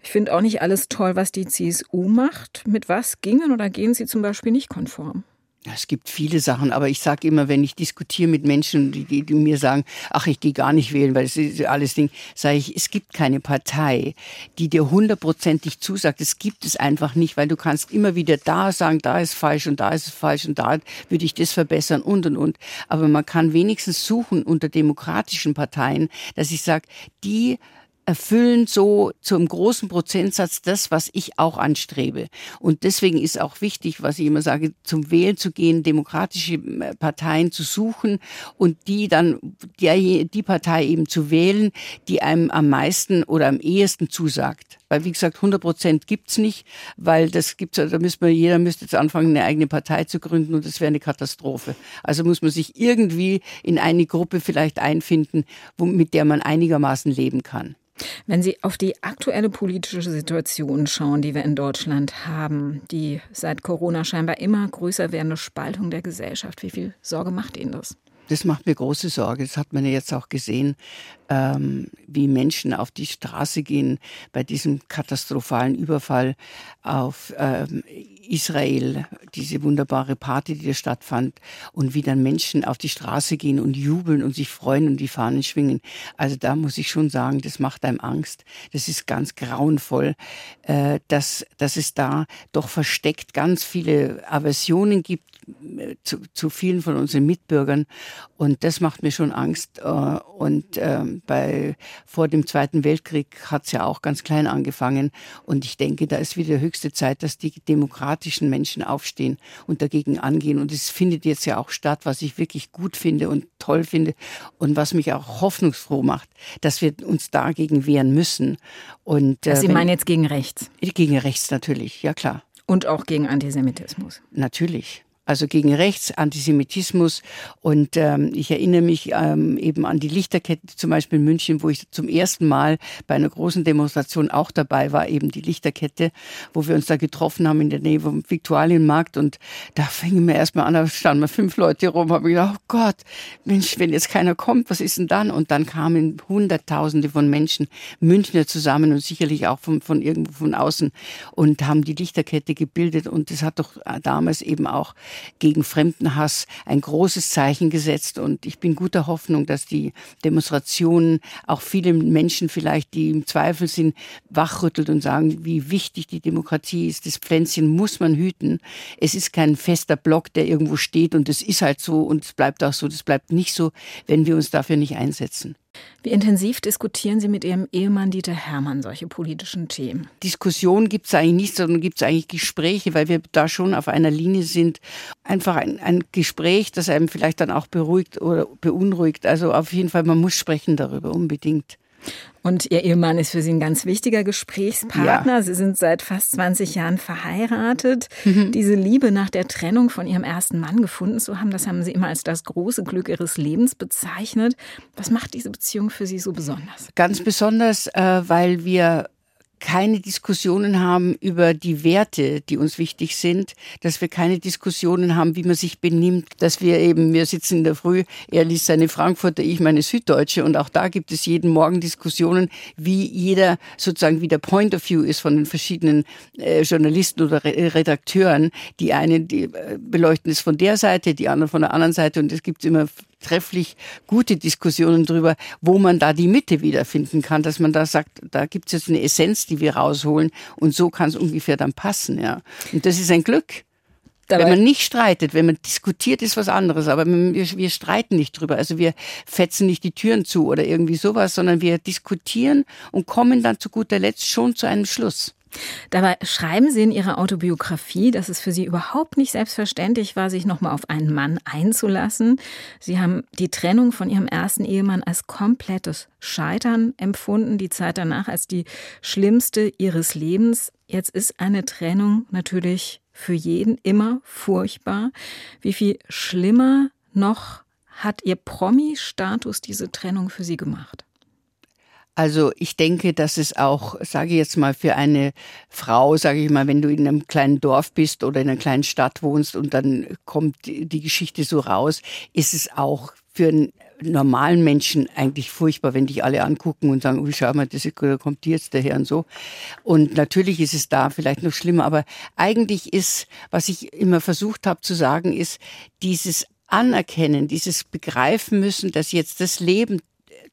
Ich finde auch nicht alles toll, was die CSU macht. Mit was gingen oder gehen Sie zum Beispiel nicht konform? Es gibt viele Sachen, aber ich sage immer, wenn ich diskutiere mit Menschen, die, die, mir sagen, ach, ich gehe gar nicht wählen, weil es ist alles Ding, sage ich, es gibt keine Partei, die dir hundertprozentig zusagt. Es gibt es einfach nicht, weil du kannst immer wieder da sagen, da ist falsch und da ist es falsch und da würde ich das verbessern und und und. Aber man kann wenigstens suchen unter demokratischen Parteien, dass ich sage, die erfüllen so zum großen Prozentsatz das, was ich auch anstrebe. Und deswegen ist auch wichtig, was ich immer sage, zum Wählen zu gehen, demokratische äh, Parteien zu suchen und die dann, die, die Partei eben zu wählen, die einem am meisten oder am ehesten zusagt. Weil, wie gesagt, 100 Prozent gibt's nicht, weil das gibt's, da müsste man, jeder müsste jetzt anfangen, eine eigene Partei zu gründen und das wäre eine Katastrophe. Also muss man sich irgendwie in eine Gruppe vielleicht einfinden, wo, mit der man einigermaßen leben kann. Wenn Sie auf die aktuelle politische Situation schauen, die wir in Deutschland haben, die seit Corona scheinbar immer größer werdende Spaltung der Gesellschaft, wie viel Sorge macht Ihnen das? Das macht mir große Sorge. Das hat man ja jetzt auch gesehen, ähm, wie Menschen auf die Straße gehen bei diesem katastrophalen Überfall auf ähm, Israel, diese wunderbare Party, die da stattfand, und wie dann Menschen auf die Straße gehen und jubeln und sich freuen und die Fahnen schwingen. Also da muss ich schon sagen, das macht einem Angst. Das ist ganz grauenvoll, äh, dass, dass es da doch versteckt ganz viele Aversionen gibt äh, zu, zu vielen von unseren Mitbürgern. Und das macht mir schon Angst. Äh, und äh, bei, vor dem Zweiten Weltkrieg hat es ja auch ganz klein angefangen. Und ich denke, da ist wieder höchste Zeit, dass die demokratischen Menschen aufstehen und dagegen angehen. Und es findet jetzt ja auch statt, was ich wirklich gut finde und toll finde und was mich auch hoffnungsfroh macht, dass wir uns dagegen wehren müssen. Und, äh, Sie meinen jetzt gegen rechts? Gegen rechts natürlich, ja klar. Und auch gegen Antisemitismus? Natürlich also gegen Rechts, Antisemitismus. Und ähm, ich erinnere mich ähm, eben an die Lichterkette zum Beispiel in München, wo ich zum ersten Mal bei einer großen Demonstration auch dabei war, eben die Lichterkette, wo wir uns da getroffen haben in der Nähe vom Viktualienmarkt. Und da fingen wir erstmal an, da standen wir fünf Leute rum, habe ich gedacht, oh Gott, Mensch, wenn jetzt keiner kommt, was ist denn dann? Und dann kamen Hunderttausende von Menschen, Münchner zusammen und sicherlich auch von, von irgendwo von außen und haben die Lichterkette gebildet. Und das hat doch damals eben auch gegen Fremdenhass ein großes Zeichen gesetzt. Und ich bin guter Hoffnung, dass die Demonstrationen auch viele Menschen vielleicht, die im Zweifel sind, wachrüttelt und sagen, wie wichtig die Demokratie ist. Das Pflänzchen muss man hüten. Es ist kein fester Block, der irgendwo steht und es ist halt so und es bleibt auch so. Das bleibt nicht so, wenn wir uns dafür nicht einsetzen. Wie intensiv diskutieren Sie mit Ihrem Ehemann Dieter Hermann solche politischen Themen? Diskussion gibt es eigentlich nicht, sondern gibt es eigentlich Gespräche, weil wir da schon auf einer Linie sind. Einfach ein, ein Gespräch, das einem vielleicht dann auch beruhigt oder beunruhigt. Also auf jeden Fall, man muss sprechen darüber unbedingt. Und Ihr Ehemann ist für Sie ein ganz wichtiger Gesprächspartner. Ja. Sie sind seit fast 20 Jahren verheiratet. Mhm. Diese Liebe nach der Trennung von Ihrem ersten Mann gefunden zu haben, das haben Sie immer als das große Glück Ihres Lebens bezeichnet. Was macht diese Beziehung für Sie so besonders? Ganz besonders, äh, weil wir keine Diskussionen haben über die Werte, die uns wichtig sind, dass wir keine Diskussionen haben, wie man sich benimmt, dass wir eben, wir sitzen in der Früh, er liest seine Frankfurter, ich meine Süddeutsche und auch da gibt es jeden Morgen Diskussionen, wie jeder sozusagen, wie der Point of View ist von den verschiedenen äh, Journalisten oder Re Redakteuren. Die einen die, äh, beleuchten es von der Seite, die anderen von der anderen Seite und es gibt immer trefflich gute Diskussionen darüber, wo man da die Mitte wiederfinden kann, dass man da sagt, da gibt es jetzt eine Essenz, die wir rausholen und so kann es ungefähr dann passen. Ja. Und das ist ein Glück. Dabei wenn man nicht streitet, wenn man diskutiert, ist was anderes, aber wir, wir streiten nicht drüber. Also wir fetzen nicht die Türen zu oder irgendwie sowas, sondern wir diskutieren und kommen dann zu guter Letzt schon zu einem Schluss. Dabei schreiben Sie in Ihrer Autobiografie, dass es für Sie überhaupt nicht selbstverständlich war, sich nochmal auf einen Mann einzulassen. Sie haben die Trennung von Ihrem ersten Ehemann als komplettes Scheitern empfunden, die Zeit danach als die schlimmste Ihres Lebens. Jetzt ist eine Trennung natürlich für jeden immer furchtbar. Wie viel schlimmer noch hat Ihr Promi-Status diese Trennung für Sie gemacht? Also ich denke, dass es auch, sage ich jetzt mal, für eine Frau, sage ich mal, wenn du in einem kleinen Dorf bist oder in einer kleinen Stadt wohnst und dann kommt die Geschichte so raus, ist es auch für ein normalen Menschen eigentlich furchtbar, wenn dich alle angucken und sagen, oh, schau mal, das kommt jetzt daher und so. Und natürlich ist es da vielleicht noch schlimmer, aber eigentlich ist, was ich immer versucht habe zu sagen, ist dieses Anerkennen, dieses Begreifen müssen, dass jetzt das Leben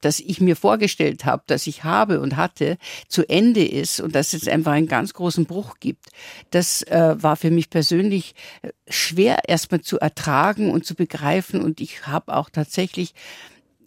das ich mir vorgestellt habe, dass ich habe und hatte, zu Ende ist und dass es einfach einen ganz großen Bruch gibt. Das äh, war für mich persönlich äh, schwer erstmal zu ertragen und zu begreifen und ich habe auch tatsächlich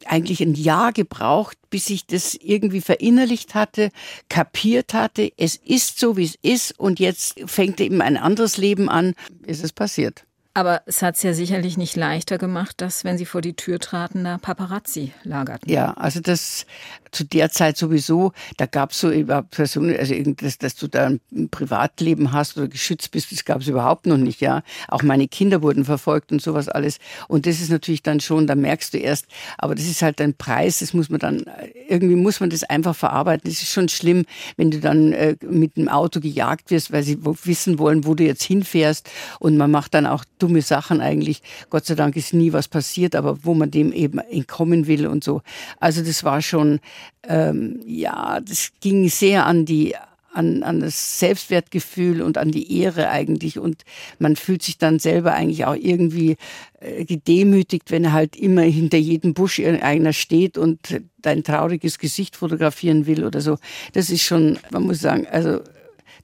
eigentlich ein Jahr gebraucht, bis ich das irgendwie verinnerlicht hatte, kapiert hatte, es ist so, wie es ist und jetzt fängt eben ein anderes Leben an, ist es passiert. Aber es hat es ja sicherlich nicht leichter gemacht, dass, wenn Sie vor die Tür traten, da Paparazzi lagerten. Ja, also das zu der Zeit sowieso, da gab es so überhaupt Personen, also dass, dass du da ein Privatleben hast oder geschützt bist, das gab es überhaupt noch nicht, ja. Auch meine Kinder wurden verfolgt und sowas alles. Und das ist natürlich dann schon, da merkst du erst, aber das ist halt ein Preis, das muss man dann, irgendwie muss man das einfach verarbeiten. Das ist schon schlimm, wenn du dann äh, mit dem Auto gejagt wirst, weil sie wissen wollen, wo du jetzt hinfährst. Und man macht dann auch dumme Sachen eigentlich. Gott sei Dank ist nie was passiert, aber wo man dem eben entkommen will und so. Also das war schon, ähm, ja, das ging sehr an die an, an das Selbstwertgefühl und an die Ehre eigentlich. Und man fühlt sich dann selber eigentlich auch irgendwie äh, gedemütigt, wenn er halt immer hinter jedem Busch einer steht und dein trauriges Gesicht fotografieren will oder so. Das ist schon, man muss sagen, also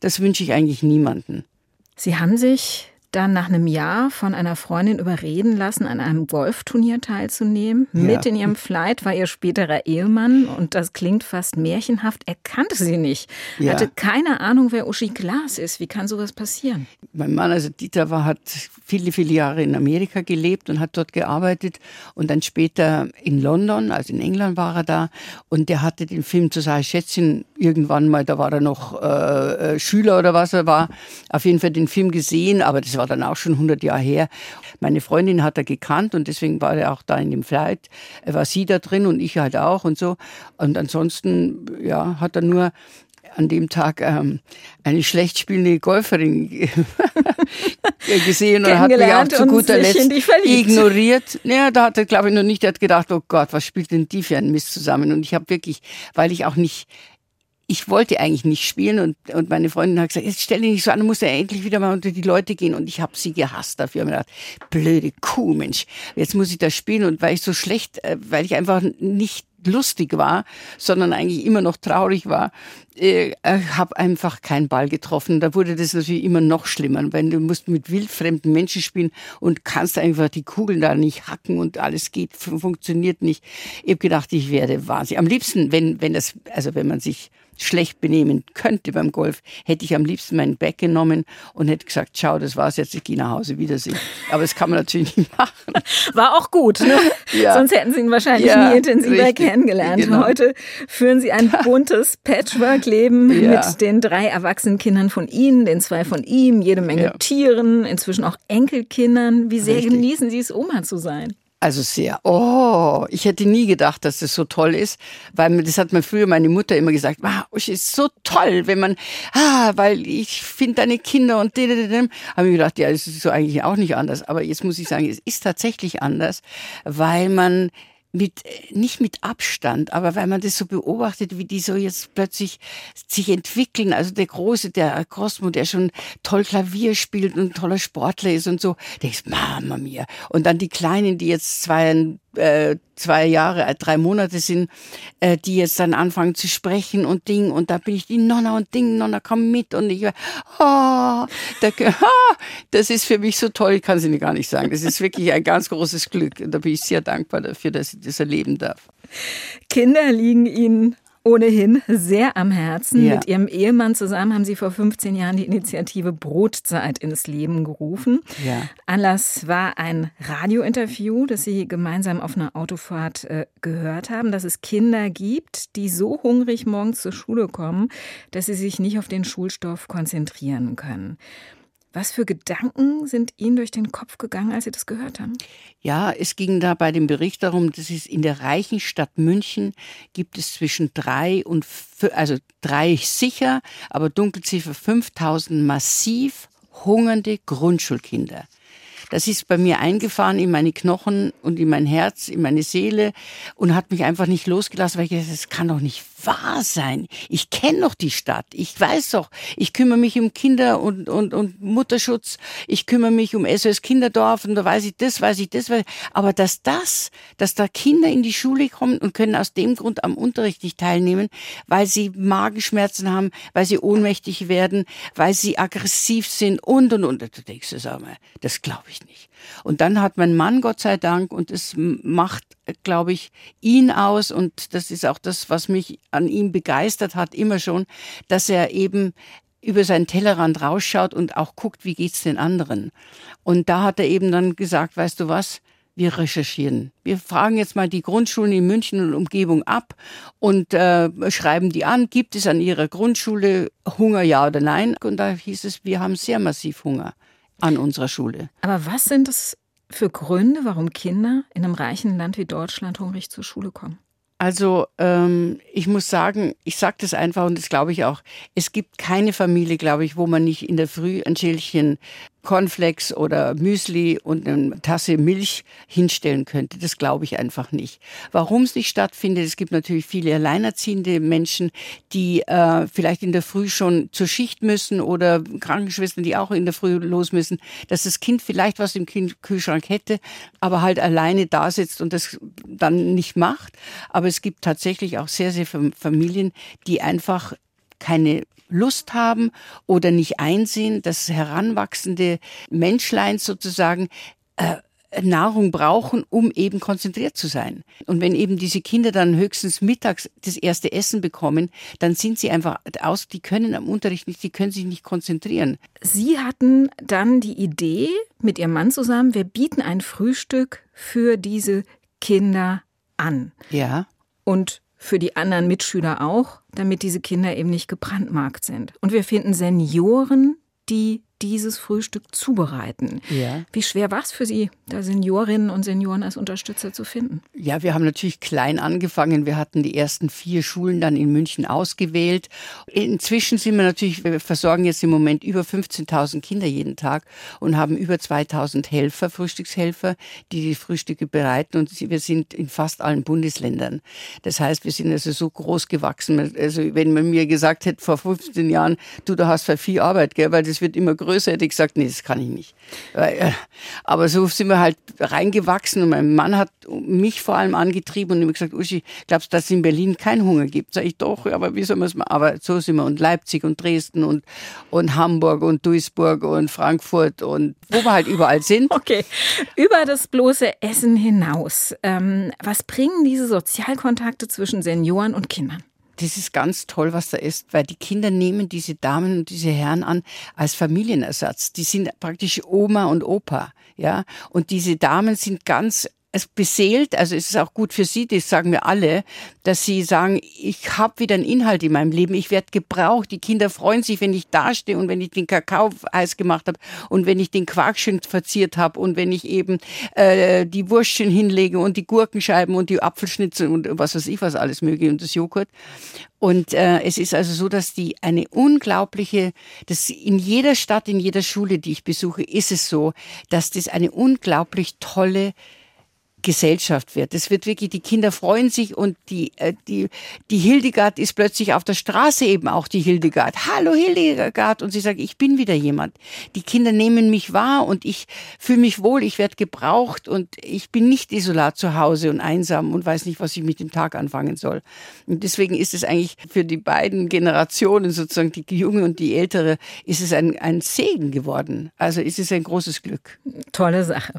das wünsche ich eigentlich niemanden. Sie haben sich dann nach einem Jahr von einer Freundin überreden lassen, an einem Golfturnier teilzunehmen. Ja. Mit in ihrem Flight war ihr späterer Ehemann und das klingt fast märchenhaft. Er kannte sie nicht. Ja. Hatte keine Ahnung, wer Uschi Glas ist. Wie kann sowas passieren? Mein Mann, also Dieter, war, hat viele, viele Jahre in Amerika gelebt und hat dort gearbeitet und dann später in London, also in England war er da und der hatte den Film zu Schätzchen irgendwann mal, da war er noch äh, äh, Schüler oder was er war, auf jeden Fall den Film gesehen, aber das war dann auch schon 100 Jahre her. Meine Freundin hat er gekannt und deswegen war er auch da in dem Flight. Er war sie da drin und ich halt auch und so. Und ansonsten, ja, hat er nur an dem Tag ähm, eine schlecht spielende Golferin gesehen und hat mich auch zu guter Letzt ignoriert. Ja, da hat er, glaube ich, noch nicht, er hat gedacht, oh Gott, was spielt denn die für ein Mist zusammen? Und ich habe wirklich, weil ich auch nicht ich wollte eigentlich nicht spielen und, und meine Freundin hat gesagt, jetzt stell dich nicht so an, du musst ja endlich wieder mal unter die Leute gehen und ich habe sie gehasst dafür. Habe gedacht, blöde Kuh, Mensch, jetzt muss ich da spielen und weil ich so schlecht, äh, weil ich einfach nicht lustig war, sondern eigentlich immer noch traurig war, äh, habe einfach keinen Ball getroffen. Da wurde das natürlich immer noch schlimmer, weil du musst mit wildfremden Menschen spielen und kannst einfach die Kugeln da nicht hacken und alles geht, funktioniert nicht. Ich habe gedacht, ich werde wahnsinnig. Am liebsten, wenn, wenn das, also wenn man sich schlecht benehmen könnte beim Golf, hätte ich am liebsten meinen Back genommen und hätte gesagt, schau, das war's jetzt, ich gehe nach Hause, Wiedersehen. Aber das kann man natürlich nicht machen. War auch gut, ne? Ja. Sonst hätten Sie ihn wahrscheinlich ja, nie intensiver richtig. kennengelernt. Genau. Heute führen Sie ein buntes Patchwork-Leben ja. mit den drei erwachsenen Kindern von Ihnen, den zwei von ihm, jede Menge Tieren, inzwischen auch Enkelkindern. Wie sehr richtig. genießen Sie es, Oma zu sein? Also sehr. Oh, ich hätte nie gedacht, dass das so toll ist, weil das hat mir früher meine Mutter immer gesagt, wow, es ist so toll, wenn man, ah, weil ich finde deine Kinder und dem, dem, habe ich gedacht, ja, es ist so eigentlich auch nicht anders. Aber jetzt muss ich sagen, es ist tatsächlich anders, weil man mit, nicht mit Abstand, aber weil man das so beobachtet, wie die so jetzt plötzlich sich entwickeln. Also der Große, der Cosmo, der schon toll Klavier spielt und toller Sportler ist und so, denkst, Mama mir. Und dann die Kleinen, die jetzt zwei, äh, zwei Jahre, äh, drei Monate sind, äh, die jetzt dann anfangen zu sprechen und Ding und da bin ich die Nonna und Ding, Nonna komm mit und ich, oh, da, oh, das ist für mich so toll, ich kann es Ihnen gar nicht sagen. Das ist wirklich ein ganz großes Glück und da bin ich sehr dankbar dafür, dass ich das erleben darf. Kinder liegen Ihnen ohnehin sehr am Herzen. Ja. Mit ihrem Ehemann zusammen haben sie vor 15 Jahren die Initiative Brotzeit ins Leben gerufen. Ja. Anlass war ein Radiointerview, das sie gemeinsam auf einer Autofahrt äh, gehört haben, dass es Kinder gibt, die so hungrig morgens zur Schule kommen, dass sie sich nicht auf den Schulstoff konzentrieren können. Was für Gedanken sind Ihnen durch den Kopf gegangen, als Sie das gehört haben? Ja, es ging da bei dem Bericht darum, dass es in der reichen Stadt München gibt es zwischen drei und, also drei sicher, aber Dunkelziffer 5000 massiv hungernde Grundschulkinder. Das ist bei mir eingefahren in meine Knochen und in mein Herz, in meine Seele und hat mich einfach nicht losgelassen, weil ich gesagt, das kann doch nicht wahr sein. Ich kenne doch die Stadt. Ich weiß doch, ich kümmere mich um Kinder und, und, und Mutterschutz. Ich kümmere mich um SOS Kinderdorf und da weiß ich das, weiß ich das. Weiß ich. Aber dass das, dass da Kinder in die Schule kommen und können aus dem Grund am Unterricht nicht teilnehmen, weil sie Magenschmerzen haben, weil sie ohnmächtig werden, weil sie aggressiv sind und, und, und. Du denkst, das, das glaube ich nicht. Und dann hat mein Mann, Gott sei Dank, und es macht, glaube ich, ihn aus, und das ist auch das, was mich an ihm begeistert hat, immer schon, dass er eben über seinen Tellerrand rausschaut und auch guckt, wie geht's den anderen. Und da hat er eben dann gesagt, weißt du was? Wir recherchieren. Wir fragen jetzt mal die Grundschulen in München und Umgebung ab und äh, schreiben die an. Gibt es an ihrer Grundschule Hunger, ja oder nein? Und da hieß es, wir haben sehr massiv Hunger an unserer Schule. Aber was sind das für Gründe, warum Kinder in einem reichen Land wie Deutschland hungrig zur Schule kommen? Also ähm, ich muss sagen, ich sage das einfach und das glaube ich auch. Es gibt keine Familie, glaube ich, wo man nicht in der Früh ein Schälchen Cornflakes oder Müsli und eine Tasse Milch hinstellen könnte. Das glaube ich einfach nicht. Warum es nicht stattfindet, es gibt natürlich viele alleinerziehende Menschen, die äh, vielleicht in der Früh schon zur Schicht müssen oder Krankenschwestern, die auch in der Früh los müssen, dass das Kind vielleicht was im Kühlschrank hätte, aber halt alleine da sitzt und das dann nicht macht. Aber es gibt tatsächlich auch sehr, sehr viele Familien, die einfach keine Lust haben oder nicht einsehen, dass heranwachsende Menschlein sozusagen äh, Nahrung brauchen, um eben konzentriert zu sein. Und wenn eben diese Kinder dann höchstens mittags das erste Essen bekommen, dann sind sie einfach aus, die können am Unterricht nicht, die können sich nicht konzentrieren. Sie hatten dann die Idee mit Ihrem Mann zusammen, wir bieten ein Frühstück für diese Kinder an. Ja. Und für die anderen Mitschüler auch, damit diese Kinder eben nicht gebrandmarkt sind. Und wir finden Senioren, die dieses Frühstück zubereiten. Ja. Wie schwer war es für Sie, da Seniorinnen und Senioren als Unterstützer zu finden? Ja, wir haben natürlich klein angefangen. Wir hatten die ersten vier Schulen dann in München ausgewählt. Inzwischen sind wir natürlich, wir versorgen jetzt im Moment über 15.000 Kinder jeden Tag und haben über 2.000 Helfer, Frühstückshelfer, die die Frühstücke bereiten und wir sind in fast allen Bundesländern. Das heißt, wir sind also so groß gewachsen. Also wenn man mir gesagt hätte vor 15 Jahren, du, da hast viel Arbeit, gell, weil das wird immer größer größer, hätte ich gesagt, nee, das kann ich nicht. Äh, aber so sind wir halt reingewachsen und mein Mann hat mich vor allem angetrieben und immer gesagt, Uschi, glaubst du, dass es in Berlin keinen Hunger gibt? Sag ich doch, aber wie soll man es machen? Aber so sind wir und Leipzig und Dresden und, und Hamburg und Duisburg und Frankfurt und wo wir halt überall sind. Okay, über das bloße Essen hinaus. Ähm, was bringen diese Sozialkontakte zwischen Senioren und Kindern? Das ist ganz toll, was da ist, weil die Kinder nehmen diese Damen und diese Herren an als Familienersatz. Die sind praktisch Oma und Opa, ja. Und diese Damen sind ganz es beseelt, also es ist auch gut für Sie, das sagen wir alle, dass Sie sagen, ich habe wieder einen Inhalt in meinem Leben, ich werde gebraucht, die Kinder freuen sich, wenn ich dastehe und wenn ich den Kakao heiß gemacht habe und wenn ich den Quark schön verziert habe und wenn ich eben äh, die Wurstchen hinlege und die Gurkenscheiben und die Apfelschnitzel und was weiß ich was alles möge und das Joghurt. Und äh, es ist also so, dass die eine unglaubliche, dass in jeder Stadt, in jeder Schule, die ich besuche, ist es so, dass das eine unglaublich tolle Gesellschaft wird. Es wird wirklich, die Kinder freuen sich und die, äh, die, die Hildegard ist plötzlich auf der Straße eben auch die Hildegard. Hallo Hildegard. Und sie sagt, ich bin wieder jemand. Die Kinder nehmen mich wahr und ich fühle mich wohl, ich werde gebraucht und ich bin nicht isolat zu Hause und einsam und weiß nicht, was ich mit dem Tag anfangen soll. Und deswegen ist es eigentlich für die beiden Generationen, sozusagen die junge und die ältere, ist es ein, ein Segen geworden. Also ist es ein großes Glück. Tolle Sache.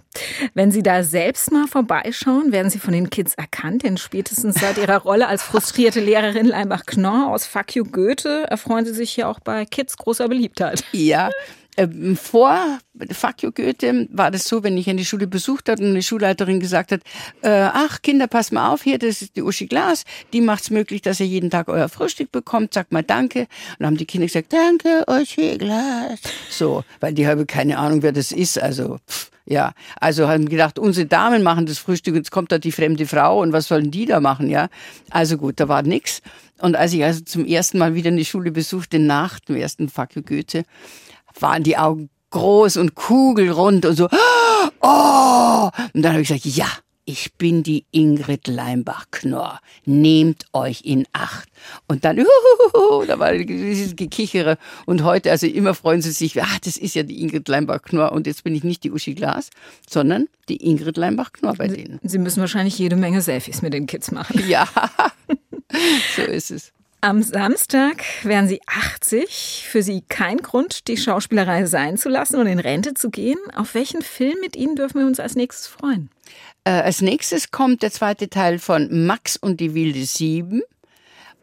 Wenn Sie da selbst mal vorbei vorbeischauen, werden Sie von den Kids erkannt, denn spätestens seit Ihrer Rolle als frustrierte Lehrerin Leimbach-Knorr aus Fuck You Goethe erfreuen Sie sich hier auch bei Kids großer Beliebtheit. Ja, ähm, vor Fuck Goethe war das so, wenn ich eine Schule besucht habe und eine Schulleiterin gesagt hat, äh, ach Kinder, pass mal auf, hier, das ist die Uschi Glas, die macht es möglich, dass ihr jeden Tag euer Frühstück bekommt, sagt mal Danke. Und dann haben die Kinder gesagt, Danke, Uschi Glas. So, weil die haben keine Ahnung, wer das ist, also pff, ja, also haben gedacht, unsere Damen machen das Frühstück, jetzt kommt da die fremde Frau und was sollen die da machen, ja? Also gut, da war nix. Und als ich also zum ersten Mal wieder eine Schule besuchte, nach dem ersten you Goethe, waren die Augen groß und kugelrund und so. Oh! Und dann habe ich gesagt, ja, ich bin die Ingrid Leimbach-Knorr. Nehmt euch in Acht. Und dann, uhuhu, da war dieses Gekichere. Und heute, also immer freuen sie sich, ah, das ist ja die Ingrid Leimbach-Knorr. Und jetzt bin ich nicht die Uschi Glas, sondern die Ingrid Leimbach-Knorr bei denen. Sie müssen wahrscheinlich jede Menge Selfies mit den Kids machen. Ja, so ist es. Am Samstag wären Sie 80. Für Sie kein Grund, die Schauspielerei sein zu lassen und in Rente zu gehen. Auf welchen Film mit Ihnen dürfen wir uns als nächstes freuen? Äh, als nächstes kommt der zweite Teil von Max und die wilde Sieben.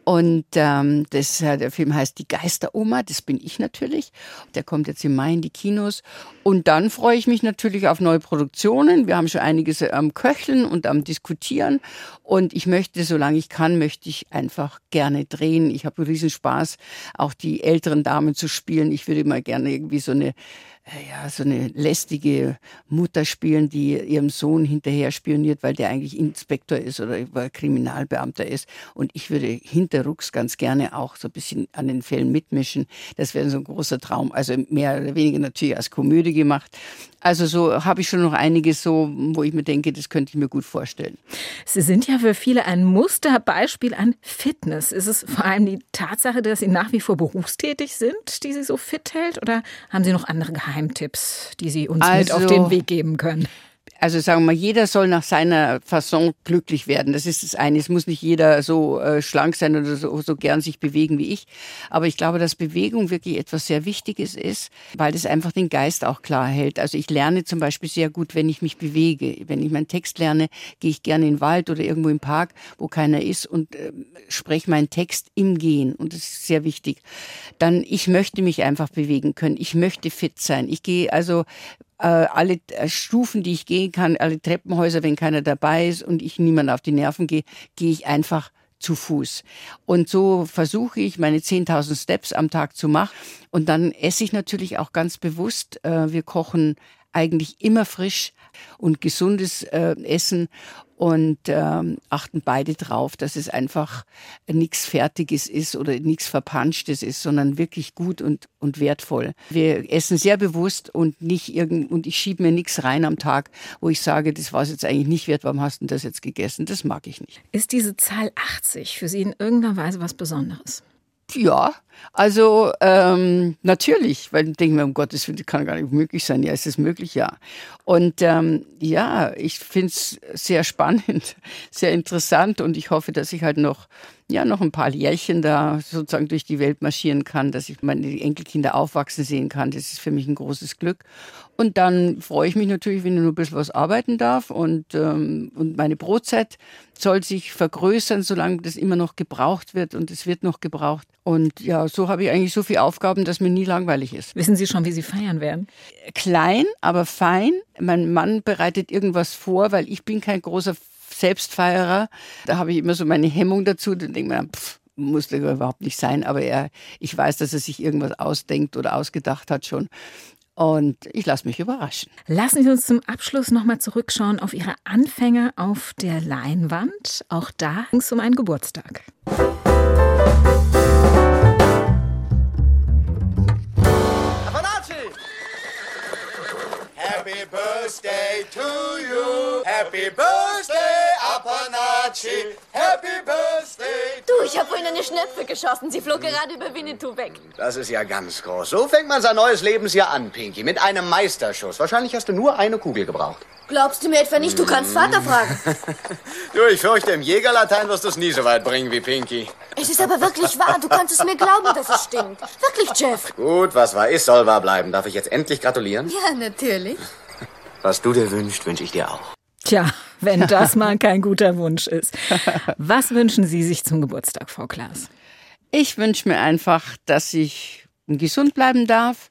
Und ähm, das, äh, der Film heißt Die Geisteroma, das bin ich natürlich. Der kommt jetzt im Mai in die Kinos. Und dann freue ich mich natürlich auf neue Produktionen. Wir haben schon einiges am Köcheln und am Diskutieren. Und ich möchte, solange ich kann, möchte ich einfach gerne drehen. Ich habe riesen Spaß, auch die älteren Damen zu spielen. Ich würde mal gerne irgendwie so eine äh, ja, so eine lästige Mutter spielen, die ihrem Sohn hinterher spioniert, weil der eigentlich Inspektor ist oder Kriminalbeamter ist. Und ich würde hinterrucks ganz gerne auch so ein bisschen an den Fällen mitmischen. Das wäre so ein großer Traum. Also mehr oder weniger natürlich als Komödie gemacht. Also so habe ich schon noch einiges so, wo ich mir denke, das könnte ich mir gut vorstellen. Sie sind ja für viele ein Musterbeispiel an Fitness. Ist es vor allem die Tatsache, dass Sie nach wie vor berufstätig sind, die Sie so fit hält? Oder haben Sie noch andere Geheimtipps, die Sie uns also, mit auf den Weg geben können? Also sagen wir jeder soll nach seiner Fasson glücklich werden. Das ist das eine. Es muss nicht jeder so äh, schlank sein oder so, so gern sich bewegen wie ich. Aber ich glaube, dass Bewegung wirklich etwas sehr Wichtiges ist, weil das einfach den Geist auch klar hält. Also ich lerne zum Beispiel sehr gut, wenn ich mich bewege. Wenn ich meinen Text lerne, gehe ich gerne in den Wald oder irgendwo im Park, wo keiner ist und äh, spreche meinen Text im Gehen. Und das ist sehr wichtig. Dann, ich möchte mich einfach bewegen können. Ich möchte fit sein. Ich gehe also alle äh, Stufen, die ich gehen kann, alle Treppenhäuser, wenn keiner dabei ist und ich niemand auf die Nerven gehe, gehe ich einfach zu Fuß. Und so versuche ich, meine 10.000 Steps am Tag zu machen. Und dann esse ich natürlich auch ganz bewusst. Äh, wir kochen eigentlich immer frisch und gesundes Essen und ähm, achten beide drauf, dass es einfach nichts Fertiges ist oder nichts Verpanschtes ist, sondern wirklich gut und, und wertvoll. Wir essen sehr bewusst und nicht irgend und ich schiebe mir nichts rein am Tag, wo ich sage, das war es jetzt eigentlich nicht wert, warum hast du das jetzt gegessen? Das mag ich nicht. Ist diese Zahl 80 für Sie in irgendeiner Weise was Besonderes? Ja, also ähm, natürlich, weil ich denke mir, um Gottes Willen, das kann gar nicht möglich sein. Ja, ist es möglich? Ja. Und ähm, ja, ich finde es sehr spannend, sehr interessant und ich hoffe, dass ich halt noch ja noch ein paar Jährchen da sozusagen durch die Welt marschieren kann, dass ich meine Enkelkinder aufwachsen sehen kann. Das ist für mich ein großes Glück. Und dann freue ich mich natürlich, wenn ich nur ein bisschen was arbeiten darf. Und, ähm, und meine Brotzeit soll sich vergrößern, solange das immer noch gebraucht wird. Und es wird noch gebraucht. Und ja, so habe ich eigentlich so viele Aufgaben, dass mir nie langweilig ist. Wissen Sie schon, wie Sie feiern werden? Klein, aber fein. Mein Mann bereitet irgendwas vor, weil ich bin kein großer Selbstfeierer. Da habe ich immer so meine Hemmung dazu. Dann denke ich mir, pff, muss das überhaupt nicht sein, aber er, ich weiß, dass er sich irgendwas ausdenkt oder ausgedacht hat schon. Und ich lasse mich überraschen. Lassen Sie uns zum Abschluss nochmal zurückschauen auf Ihre Anfänge auf der Leinwand. Auch da ging es um einen Geburtstag. Happy birthday to you. Happy birthday, Apanachi. Happy birthday. Du, ich habe vorhin eine Schnepfe geschossen. Sie flog gerade über Winnetou weg. Das ist ja ganz groß. So fängt man sein neues Lebensjahr an, Pinky. Mit einem Meisterschuss. Wahrscheinlich hast du nur eine Kugel gebraucht. Glaubst du mir etwa nicht, du kannst Vater fragen? du, ich fürchte, im Jägerlatein wirst du es nie so weit bringen wie Pinky. Es ist aber wirklich wahr. Du kannst es mir glauben, dass es stimmt. Wirklich, Jeff. Gut, was wahr ist, soll wahr bleiben. Darf ich jetzt endlich gratulieren? Ja, natürlich. Was du dir wünschst, wünsche ich dir auch. Tja, wenn das mal kein guter Wunsch ist. Was wünschen Sie sich zum Geburtstag, Frau Klaas? Ich wünsche mir einfach, dass ich gesund bleiben darf,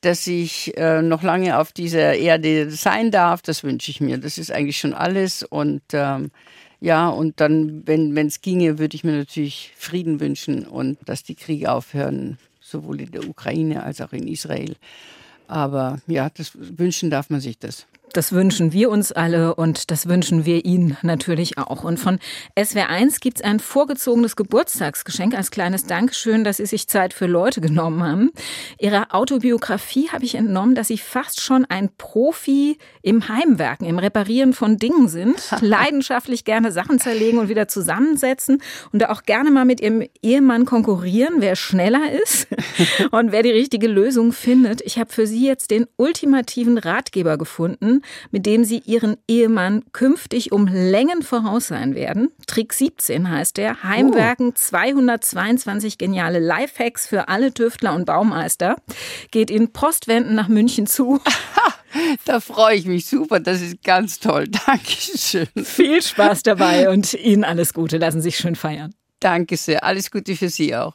dass ich äh, noch lange auf dieser Erde sein darf. Das wünsche ich mir. Das ist eigentlich schon alles. Und ähm, ja, und dann, wenn es ginge, würde ich mir natürlich Frieden wünschen und dass die Kriege aufhören, sowohl in der Ukraine als auch in Israel. Aber ja, das wünschen darf man sich das. Das wünschen wir uns alle und das wünschen wir Ihnen natürlich auch. Und von SWR1 gibt es ein vorgezogenes Geburtstagsgeschenk als kleines Dankeschön, dass Sie sich Zeit für Leute genommen haben. Ihrer Autobiografie habe ich entnommen, dass Sie fast schon ein Profi im Heimwerken, im Reparieren von Dingen sind, leidenschaftlich gerne Sachen zerlegen und wieder zusammensetzen und auch gerne mal mit Ihrem Ehemann konkurrieren, wer schneller ist und wer die richtige Lösung findet. Ich habe für Sie jetzt den ultimativen Ratgeber gefunden mit dem Sie Ihren Ehemann künftig um Längen voraus sein werden. Trick 17 heißt der. Heimwerken, 222 geniale Lifehacks für alle Tüftler und Baumeister. Geht in Postwenden nach München zu. Da freue ich mich super. Das ist ganz toll. Dankeschön. Viel Spaß dabei und Ihnen alles Gute. Lassen Sie sich schön feiern. Danke sehr. Alles Gute für Sie auch.